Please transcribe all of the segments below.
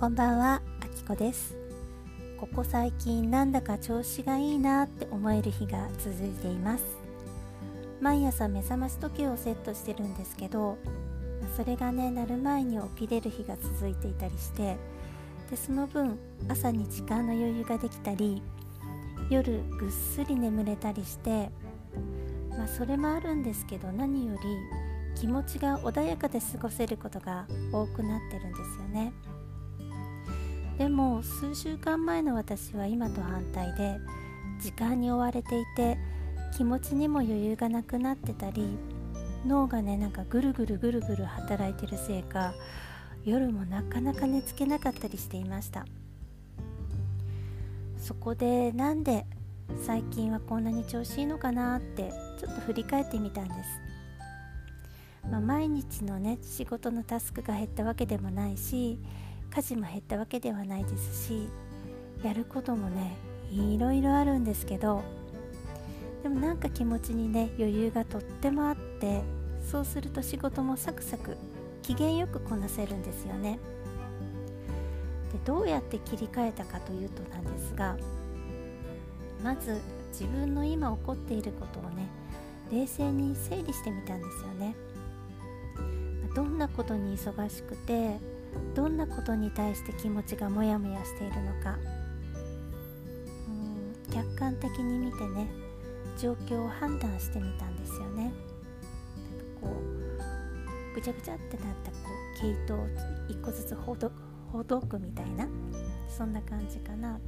こんばんは、あきこですここ最近なんだか調子がいいなって思える日が続いています毎朝目覚まし時計をセットしてるんですけどそれがねなる前に起きれる日が続いていたりしてでその分朝に時間の余裕ができたり夜ぐっすり眠れたりしてまあそれもあるんですけど何より気持ちが穏やかで過ごせることが多くなってるんですよね。でも数週間前の私は今と反対で時間に追われていて気持ちにも余裕がなくなってたり脳がねなんかぐるぐるぐるぐる働いてるせいか夜もなかなか寝つけなかったりしていました。そこでなんで最近はこんなに調子いいのかなってちょっと振り返ってみたんです、まあ、毎日のね仕事のタスクが減ったわけでもないし家事も減ったわけではないですしやることもねいろいろあるんですけどでもなんか気持ちにね余裕がとってもあってそうすると仕事もサクサク機嫌よくこなせるんですよね。でどうやって切り替えたかというとなんですがまず自分の今起こっていることをね冷静に整理してみたんですよね。どんなことに忙しくてどんなことに対して気持ちがモヤモヤしているのか。うん客観的に見てね状況を判断してみたんですよね。こうぐちゃぐちゃってなったこう毛糸を一個ずつほどほどくみたいなそんな感じかな。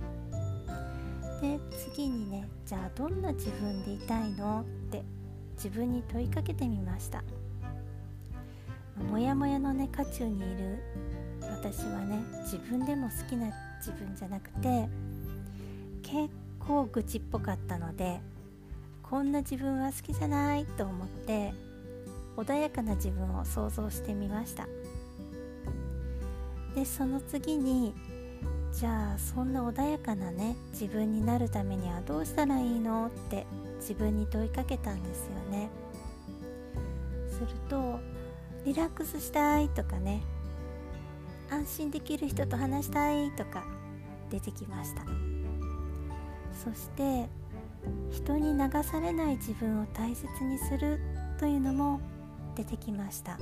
で次にねじゃあどんな自分でいたいのって自分に問いかけてみました。モヤモヤのね渦中にいる私はね自分でも好きな自分じゃなくて結構愚痴っぽかったのでこんな自分は好きじゃないと思って穏やかな自分を想像してみました。でその次にじゃあそんな穏やかなね自分になるためにはどうしたらいいの？って自分に問いかけたんですよね。するとリラックスしたいとかね。安心できる人と話したいとか出てきました。そして人に流されない自分を大切にするというのも出てきました、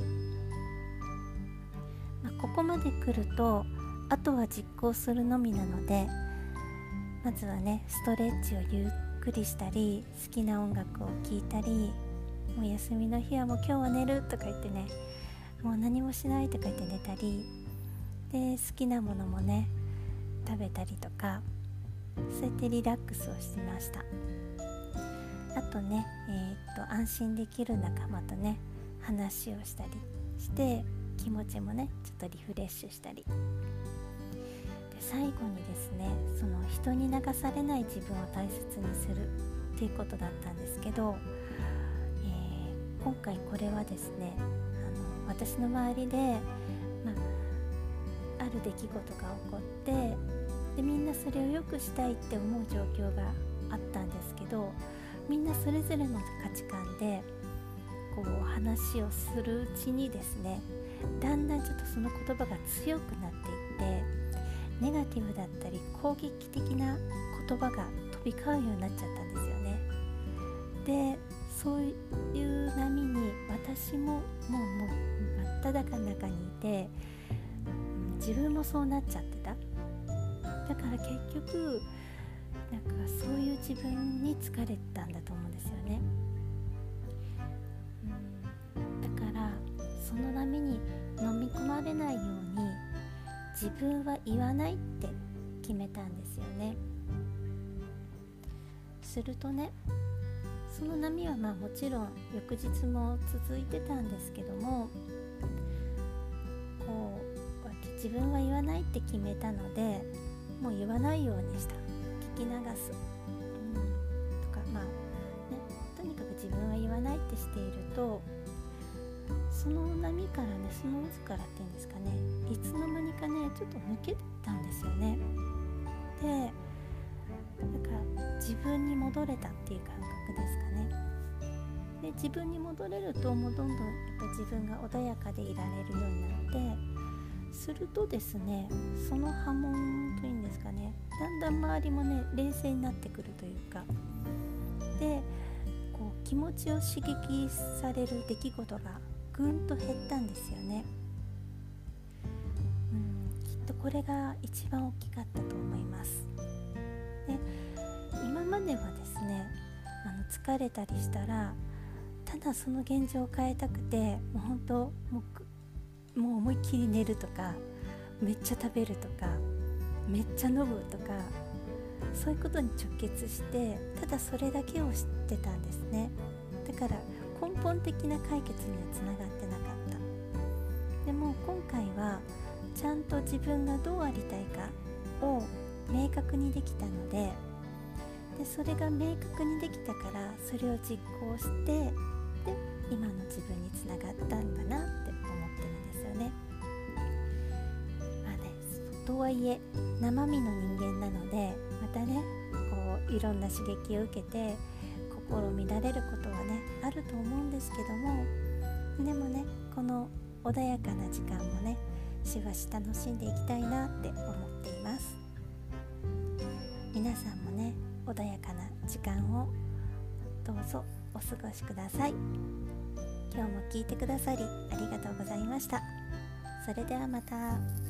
まあ、ここまで来るとあとは実行するのみなのでまずはねストレッチをゆっくりしたり好きな音楽を聴いたりもう休みの日はもう今日は寝るとか言ってねもう何もしないとか言って寝たりで好きなものもね食べたりとかそうやってリラックスをしてました。あとね、えー、っと安心できる仲間とね話をしたりして気持ちもねちょっとリフレッシュしたり。で最後にですねその人に流されない自分を大切にするっていうことだったんですけど、今回これはですねあの私の周りで、まあ、ある出来事が起こってでみんなそれを良くしたいって思う状況があったんですけどみんなそれぞれの価値観でこう話をするうちにですねだんだんちょっとその言葉が強くなっていってネガティブだったり攻撃的な言葉が飛び交うようになっちゃったんですよね。でそう私ももうもう真っ只中の中にいて自分もそうなっちゃってた。だから結局なんかそういう自分に疲れたんだと思うんですよね、うん、だからその波に飲み込まれないように自分は言わないって決めたんですよね。するとねその波はまあもちろん翌日も続いてたんですけどもこう自分は言わないって決めたのでもう言わないようにした。聞き流す、うん、とかまあねとにかく自分は言わないってしているとその波からねその渦からっていうんですかねいつの間にかねちょっと抜けたんですよね。でなんか自分に戻れたっていう感覚ですかねで自分に戻れるともうどんどんやっぱ自分が穏やかでいられるようになってするとですねその波紋というんですかねだんだん周りもね冷静になってくるというかでこう気持ちを刺激される出来事がぐんと減ったんですよね。うんきっとこれが一番大きかったと思います。で今まではですねあの疲れたりしたらただその現状を変えたくてもう本当もうもう思いっきり寝るとかめっちゃ食べるとかめっちゃ飲むとかそういうことに直結してただそれだけを知ってたんですね。だから根本的な解決にはつながってなかった。でも今回はちゃんと自分がどうありたいかを明確にできたのででそれが明確にできたからそれを実行してで今の自分につながったんだなって思ってるんですよね。まあねとはいえ生身の人間なのでまたねこういろんな刺激を受けて心乱れることはねあると思うんですけどもでもねこの穏やかな時間もねしばし楽しんでいきたいなって思っています皆さんもね穏やかな時間をどうぞお過ごしください今日も聞いてくださりありがとうございましたそれではまた。